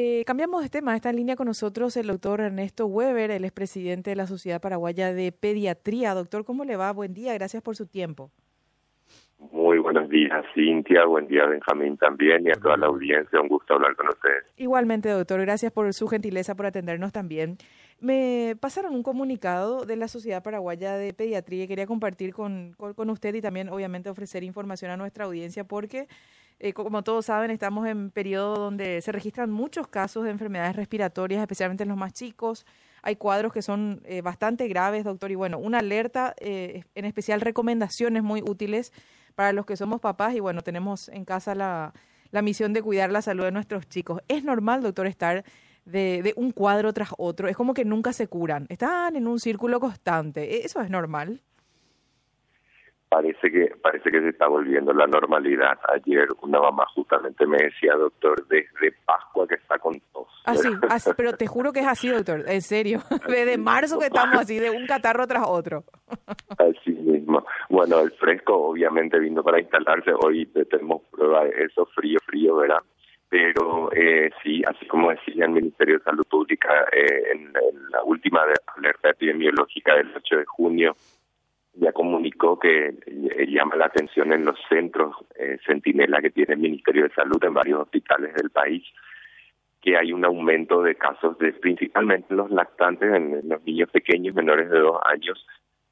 Eh, cambiamos de tema. Está en línea con nosotros el doctor Ernesto Weber, el expresidente de la Sociedad Paraguaya de Pediatría. Doctor, ¿cómo le va? Buen día, gracias por su tiempo. Muy buenos días, Cintia. Buen día, Benjamín, también, y a toda la audiencia. Un gusto hablar con ustedes. Igualmente, doctor. Gracias por su gentileza, por atendernos también. Me pasaron un comunicado de la Sociedad Paraguaya de Pediatría y quería compartir con, con, usted y también, obviamente, ofrecer información a nuestra audiencia porque, eh, como todos saben, estamos en periodo donde se registran muchos casos de enfermedades respiratorias, especialmente en los más chicos. Hay cuadros que son eh, bastante graves, doctor, y bueno, una alerta, eh, en especial recomendaciones muy útiles para los que somos papás y bueno, tenemos en casa la, la misión de cuidar la salud de nuestros chicos. ¿Es normal, doctor, estar de, de, un cuadro tras otro? Es como que nunca se curan. Están en un círculo constante. ¿E-, ¿Eso es normal? Parece que parece que se está volviendo la normalidad. Ayer una mamá justamente me decía, doctor, desde Pascua que está con tos. Así, ah, así, pero te juro que es así, doctor, en serio. Desde marzo que estamos así, de un catarro tras otro. Así mismo. Bueno, el fresco obviamente vino para instalarse. Hoy tenemos prueba de eso, frío, frío, ¿verdad? Pero eh, sí, así como decía el Ministerio de Salud Pública eh, en, en la última alerta epidemiológica del 8 de junio, ya comunicó que eh, llama la atención en los centros eh, Centinela que tiene el Ministerio de Salud en varios hospitales del país que hay un aumento de casos de principalmente los lactantes en, los niños pequeños menores de dos años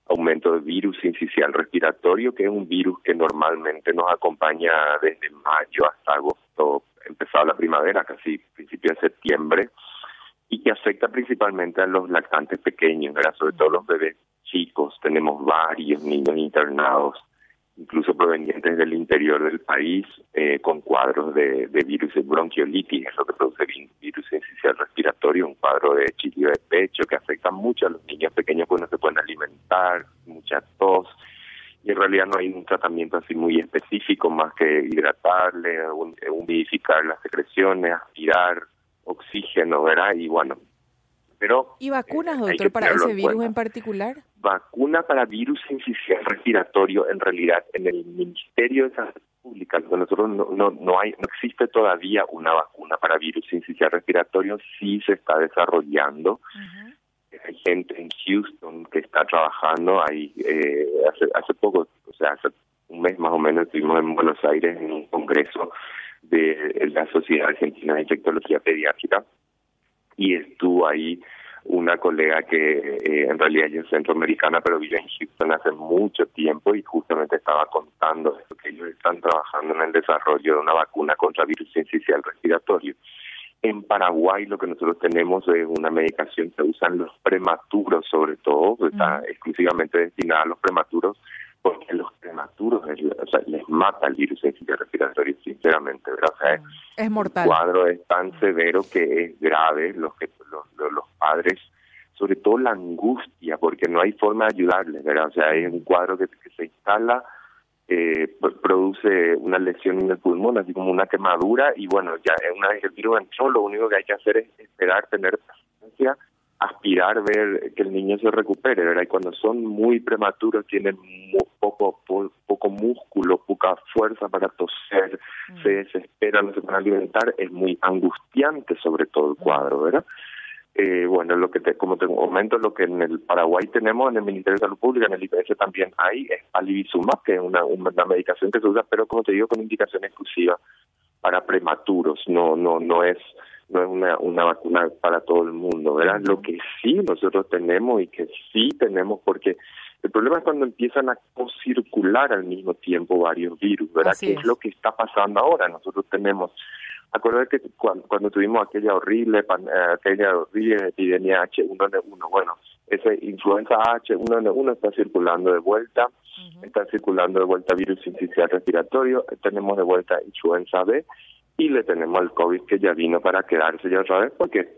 aumento de virus incisional respiratorio que es un virus que normalmente nos acompaña desde mayo hasta agosto empezado la primavera casi principio de septiembre y que afecta principalmente a los lactantes pequeños, sobre todo los bebés chicos, tenemos varios niños internados, incluso provenientes del interior del país, eh, con cuadros de, de virus de bronquiolitis, es lo que produce el virus incisional respiratorio, un cuadro de chillo de pecho que afecta mucho a los niños pequeños porque no se pueden alimentar, mucha tos, y en realidad no hay un tratamiento así muy específico más que hidratarle, humidificar las secreciones, aspirar oxígeno, ¿verdad? Y bueno, pero... ¿Y vacunas, eh, doctor, para ese virus en particular? Vacuna para virus incisional respiratorio, en realidad, en el Ministerio de Salud Pública, nosotros no, no, no, hay, no existe todavía una vacuna para virus incisional respiratorio, sí se está desarrollando. Hay gente en Houston que está trabajando ahí, eh, hace, hace poco, o sea, hace un mes más o menos estuvimos en Buenos Aires en un congreso de la Sociedad Argentina de Infectología Pediátrica y estuvo ahí una colega que eh, en realidad es centroamericana pero vive en Houston hace mucho tiempo y justamente estaba contando que ellos están trabajando en el desarrollo de una vacuna contra virus sincicial respiratorio. En Paraguay lo que nosotros tenemos es una medicación que usan los prematuros sobre todo, está exclusivamente destinada a los prematuros porque los prematuros o sea, les mata el virus respiratorio, sinceramente, ¿verdad? O sea, es mortal. El cuadro es tan severo que es grave, los que padres, sobre todo la angustia, porque no hay forma de ayudarles, ¿verdad? O sea, hay un cuadro que, se instala, eh, produce una lesión en el pulmón, así como una quemadura, y bueno, ya una vez el virus entró, lo único que hay que hacer es esperar, tener paciencia aspirar ver que el niño se recupere, ¿verdad? Y cuando son muy prematuros tienen poco poco músculo, poca fuerza para toser, mm. se desesperan, no se pueden alimentar, es muy angustiante sobre todo el cuadro, ¿verdad? Eh, bueno, lo que te, como te comento, lo que en el Paraguay tenemos, en el Ministerio de Salud Pública, en el IPS también hay, es alivizumab, que es una, una medicación que se usa, pero como te digo, con indicación exclusiva para prematuros, no, no, no es no es una, una vacuna para todo el mundo, ¿verdad? Lo que sí nosotros tenemos y que sí tenemos, porque el problema es cuando empiezan a circular al mismo tiempo varios virus, ¿verdad? ¿Qué es. lo que está pasando ahora? Nosotros tenemos, acuérdate que cuando, tuvimos aquella horrible, eh, aquella horrible epidemia H1N1, bueno, ese influenza H1N1 está circulando de vuelta, está circulando de vuelta virus sincicial respiratorio, tenemos de vuelta influenza B, y le tenemos al COVID que ya vino para quedarse ya otra vez porque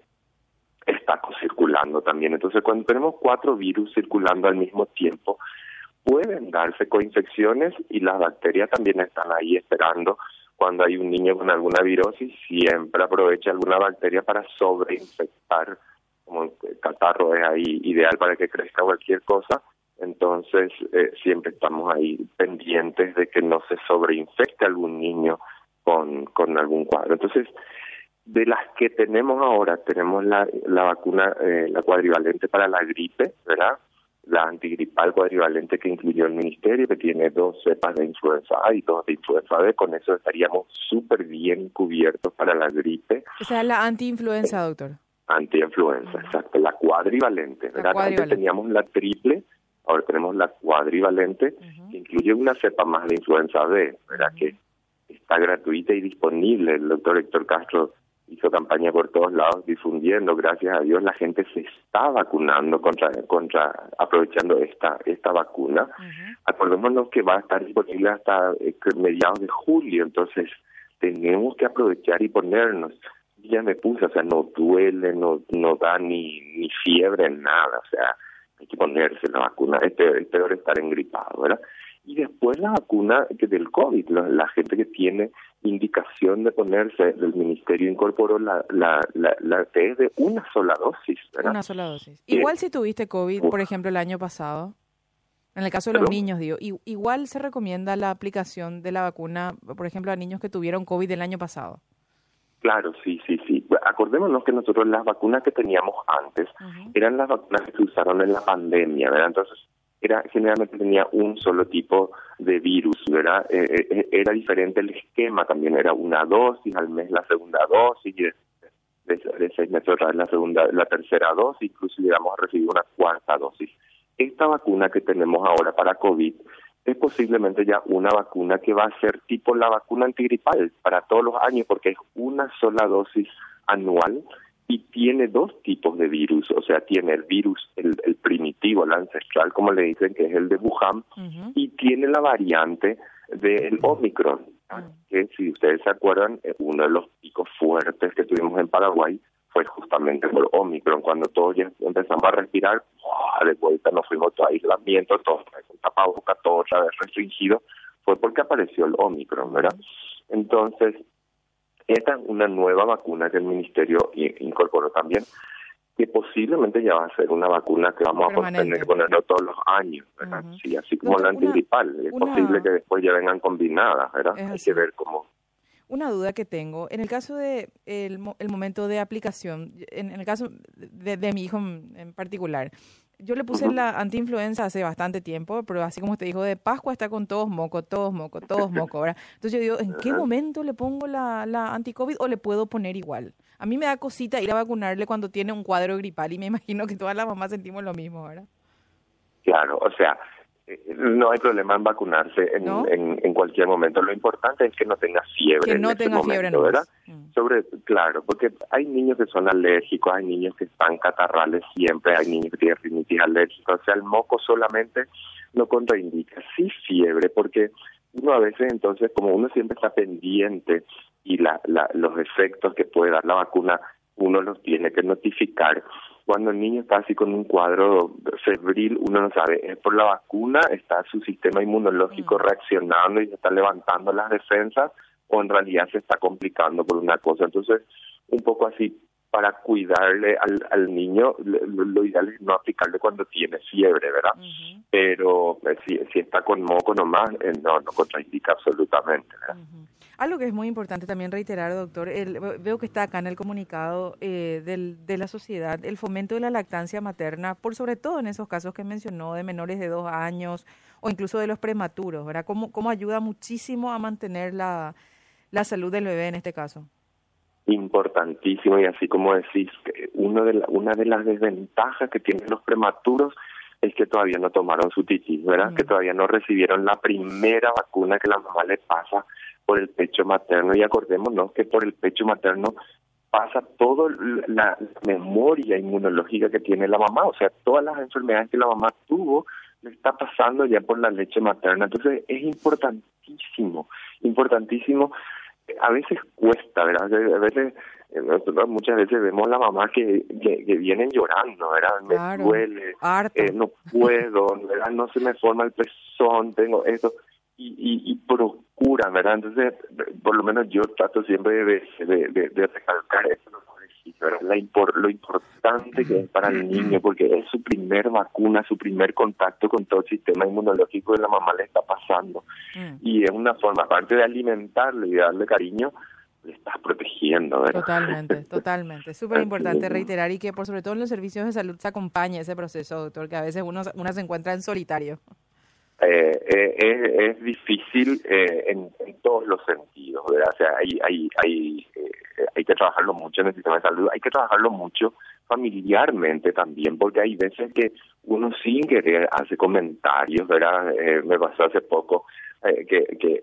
está circulando también. Entonces, cuando tenemos cuatro virus circulando al mismo tiempo, pueden darse coinfecciones y las bacterias también están ahí esperando. Cuando hay un niño con alguna virosis, siempre aprovecha alguna bacteria para sobreinfectar, como el catarro es ahí ideal para que crezca cualquier cosa. Entonces, eh, siempre estamos ahí pendientes de que no se sobreinfecte algún niño con, con algún cuadro. Entonces, de las que tenemos ahora, tenemos la, la vacuna, eh, la cuadrivalente para la gripe, ¿verdad? La antigripal cuadrivalente que incluyó el ministerio, que tiene dos cepas de influenza A y dos de influenza B. Con eso estaríamos súper bien cubiertos para la gripe. O sea, la antiinfluenza, doctor. Antiinfluenza, exacto. La cuadrivalente, ¿verdad? Antes teníamos la triple, ahora tenemos la cuadrivalente, que incluye una cepa más de influenza B, ¿verdad? Que está gratuita y disponible. El doctor Héctor Castro hizo campaña por todos lados difundiendo, gracias a Dios la gente se está vacunando contra contra aprovechando esta esta vacuna. Acordémonos que va a estar disponible hasta eh, mediados de julio, entonces tenemos que aprovechar y ponernos. Ya me puse, o sea, no duele, no no da ni ni fiebre, nada, o sea, hay que ponerse la vacuna. Es peor, es peor estar engripado, ¿verdad? Y después la vacuna del COVID. La, gente que tiene indicación de ponerse, el ministerio incorporó la, la, la, la de una sola dosis. Una sola dosis. Igual si tuviste COVID, por ejemplo, el año pasado, en el caso de los niños, digo, igual se recomienda la aplicación de la vacuna, por ejemplo, a niños que tuvieron COVID el año pasado. Claro, sí, sí, sí. Acordémonos que nosotros las vacunas que teníamos antes eran las vacunas que se usaron en la pandemia, ¿verdad? Entonces, era generalmente tenía un solo tipo de virus, ¿verdad? Eh, eh, eh, era diferente el esquema también, era una dosis al mes la segunda dosis, y de, seis meses otra vez la segunda, la tercera dosis, incluso llegamos a recibir una cuarta dosis. Esta vacuna que tenemos ahora para COVID es posiblemente ya una vacuna que va a ser tipo la vacuna antigripal para todos los años, porque es una sola dosis anual y tiene dos tipos de virus, o sea, tiene el virus, el, primitivo, el ancestral, como le dicen, que es el de Wuhan, y tiene la variante del Omicron, que si ustedes se acuerdan, eh, uno de los picos fuertes que tuvimos en Paraguay fue justamente por Omicron, cuando todos ya empezamos a respirar, de vuelta nos fuimos todo a aislamiento, todo con tapabocas, todo otra vez restringido, fue porque apareció el Omicron, ¿verdad? Entonces, esta es una nueva vacuna que el Ministerio incorporó también, que posiblemente ya va a ser una vacuna que vamos a tener que ponerlo todos los años, ¿verdad? Sí, así como la antigripal. es posible que después ya vengan combinadas, ¿verdad? Hay que ver cómo... Una duda que tengo, en el caso de el, momento de aplicación, en, el caso de, de, mi hijo en particular, yo le puse la antiinfluenza hace bastante tiempo, pero así como usted dijo, de Pascua está con todos moco, todos moco, todos moco, ¿verdad? Entonces yo digo, ¿en qué momento le pongo la, la anti-COVID o le puedo poner igual? A mí me da cosita ir a vacunarle cuando tiene un cuadro gripal y me imagino que todas las mamás sentimos lo mismo, ¿verdad? Claro, o sea, no hay problema en vacunarse en, en, cualquier momento. Lo importante es que no tenga fiebre. Que no este tenga fiebre, ¿no? ¿verdad? Mm. Sobre, claro, porque hay niños que son alérgicos, hay niños que están catarrales siempre, hay niños que tienen rinitis alérgica. O sea, el moco solamente no contraindica. Sí fiebre, porque uno a veces entonces, como uno siempre está pendiente y la, la, los efectos que puede dar la vacuna, uno los tiene que notificar cuando el niño está así con un cuadro febril, uno no sabe, es por la vacuna, está su sistema inmunológico mm. reaccionando y se está levantando las defensas, o en realidad se está complicando por una cosa. Entonces, un poco así, para cuidarle al, al niño, lo, ideal es no aplicarle cuando tiene fiebre, ¿verdad? Pero eh, si, si está con moco nomás, eh, no, no contraindica absolutamente, ¿verdad? Algo que es muy importante también reiterar, doctor, veo que está acá en el comunicado eh, del, de la sociedad, el fomento de la lactancia materna, por sobre todo en esos casos que mencionó de menores de dos años o incluso de los prematuros, ¿verdad? ¿Cómo, cómo ayuda muchísimo a mantener la, la salud del bebé en este caso? Importantísimo y así como decís, uno de una de las desventajas que tienen los prematuros es que todavía no tomaron su titis, ¿verdad? Que todavía no recibieron la primera vacuna que la mamá le pasa por el pecho materno y acordémonos que por el pecho materno pasa toda la memoria inmunológica que tiene la mamá, o sea, todas las enfermedades que la mamá tuvo le está pasando ya por la leche materna. Entonces es importantísimo, importantísimo. A veces cuesta, ¿verdad? A veces, eh, nosotros muchas veces vemos a la mamá que, que, vienen llorando, ¿verdad? Me duele, eh, no puedo, ¿verdad? No se me forma el pezón, tengo esto y, y, y procura, ¿verdad? Entonces, por lo menos yo trato siempre de, de, de, recalcar eso, ¿verdad? La lo importante que es para el niño, porque es su primer vacuna, su primer contacto con todo el sistema inmunológico que la mamá le está pasando. Mm. Y es una forma, aparte de alimentarle y darle cariño, le estás protegiendo, ¿verdad? Totalmente, totalmente. Súper importante reiterar y que por sobre todo en los servicios de salud se acompañe ese proceso, doctor, que a veces uno, uno se encuentra en solitario. Eh, eh, es, difícil eh, en, todos los sentidos, ¿verdad? O sea, hay, hay, hay, hay que trabajarlo mucho en el sistema de salud, hay que trabajarlo mucho familiarmente también, porque hay veces que uno sin querer hace comentarios, ¿verdad? me pasó hace poco que, que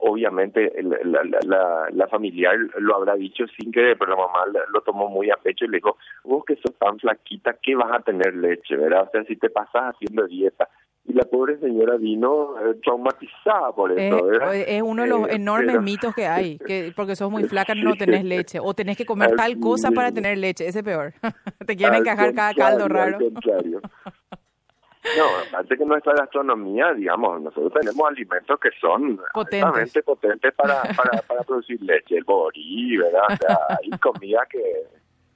obviamente la, la, la, familiar lo habrá dicho sin querer, pero la mamá lo tomó muy a pecho y le dijo, vos que sos tan flaquita, ¿qué vas a tener leche, verdad? O sea, si te pasas haciendo dieta, y la pobre señora vino eh, traumatizada por eso. Es, uno de los eh, enormes mitos que hay, que porque sos muy flaca no tenés leche, o tenés que comer tal cosa para tener leche, ese es peor. Te quieren encajar cada caldo raro. No, aparte que nuestra gastronomía, digamos, nosotros tenemos alimentos que son potentes, potentes para, para, para producir leche, el borí, ¿verdad? O sea, hay comida que,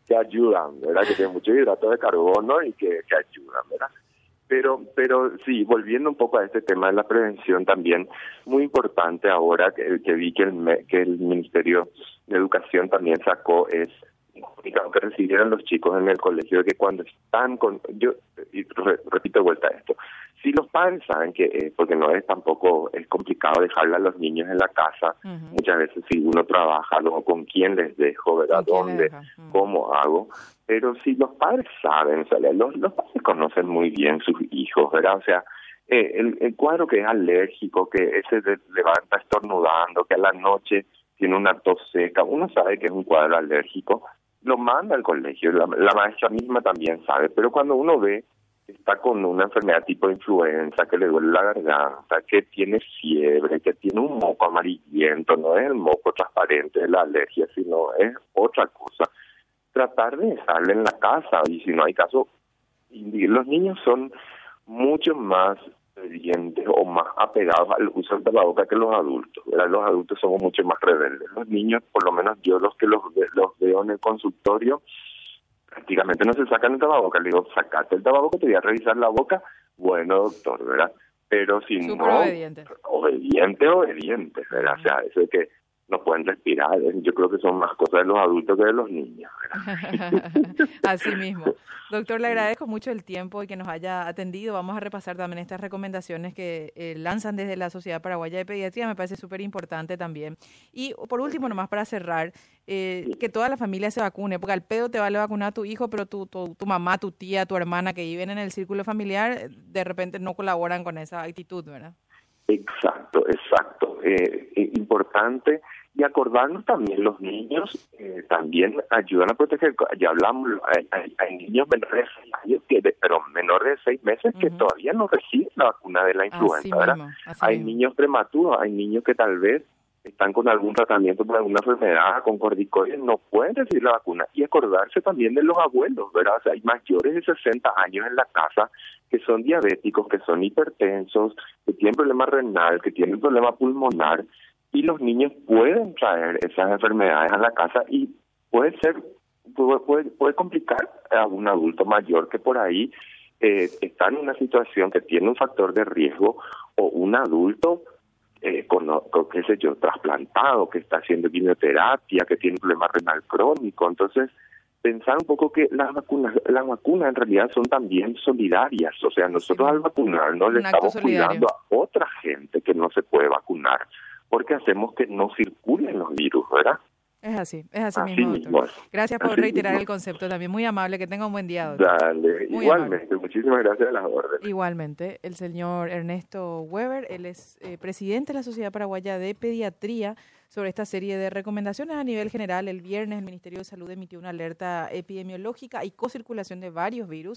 que ayudan, ¿verdad? Que tienen mucho hidrato de carbono y que, que ayudan, ¿verdad? Pero, pero sí, volviendo un poco a este tema de la prevención también, muy importante ahora que, que vi que el, que el Ministerio de Educación también sacó es comunicado que recibieron los chicos en el colegio de que cuando están con, yo repito de vuelta esto, si los padres saben que, eh, porque no es tampoco, es complicado dejarle a los niños en la casa, muchas veces si uno trabaja, luego con quién les dejo, ¿verdad? ¿Dónde? ¿Cómo hago? Pero si los padres saben, los, padres conocen muy bien sus hijos, ¿verdad? O sea, eh, el, cuadro que es alérgico, que ese levanta estornudando, que a la noche tiene una tos seca, uno sabe que es un cuadro alérgico, lo manda al colegio, la, maestra misma también sabe, pero cuando uno ve que está con una enfermedad tipo influenza, que le duele la garganta, que tiene fiebre, que tiene un moco amarillento, no es el moco transparente de la alergia, sino es otra cosa, tratar de dejarle en la casa y si no hay caso, los niños son mucho más obedientes o más apegados al uso del tapaboca que los adultos. Los adultos somos mucho más rebeldes. Los niños, por lo menos yo los que los, los veo en el consultorio, prácticamente no se sacan el tapaboca. Le digo, sacate el tapaboca, te voy a revisar la boca. Bueno, doctor, ¿verdad? Pero si no, obediente, obediente, obediente, ¿verdad? O sea, eso de que no pueden respirar. Yo creo que son más cosas de los adultos que de los niños. Así mismo. Doctor, le agradezco mucho el tiempo y que nos haya atendido. Vamos a repasar también estas recomendaciones que eh, lanzan desde la Sociedad Paraguaya de Pediatría. Me parece súper importante también. Y por último, nomás para cerrar, eh, que toda la familia se vacune, porque al pedo te vale vacunar a tu hijo, pero tu, tu, tu mamá, tu tía, tu hermana que viven en el círculo familiar, de repente no colaboran con esa actitud, ¿verdad? Exacto, exacto. Eh, eh, importante y acordarnos también los niños eh, también ayudan a proteger. Ya hablamos, hay, niños menores de seis años, que pero menores de seis meses que todavía no reciben la vacuna de la influenza. ¿verdad? hay niños prematuros, hay niños que tal vez están con algún tratamiento por alguna enfermedad, con corticoides, no pueden recibir la vacuna. Y acordarse también de los abuelos, ¿verdad? O sea, hay mayores de 60 años en la casa que son diabéticos, que son hipertensos, que tienen problema renal, que tienen problema pulmonar, y los niños pueden traer esas enfermedades a la casa y puede ser, puede, puede complicar a un adulto mayor que por ahí eh, está en una situación que tiene un factor de riesgo o un adulto eh, con, qué sé yo, trasplantado, que está haciendo quimioterapia, que tiene problema renal crónico. Entonces, pensar un poco que las vacunas, las vacunas en realidad son también solidarias. O sea, nosotros al vacunarnos le estamos cuidando a otra gente que no se puede vacunar, porque hacemos que no circulen los virus, ¿verdad? Es así, es así, mismo, Gracias por reiterar el concepto también. Muy amable, que tenga un buen día, doctor. Dale, igualmente. Muchísimas gracias a las órdenes. Igualmente, el señor Ernesto Weber, él es eh, presidente de la Sociedad Paraguaya de Pediatría sobre esta serie de recomendaciones a nivel general. El viernes el Ministerio de Salud emitió una alerta epidemiológica y co-circulación de varios virus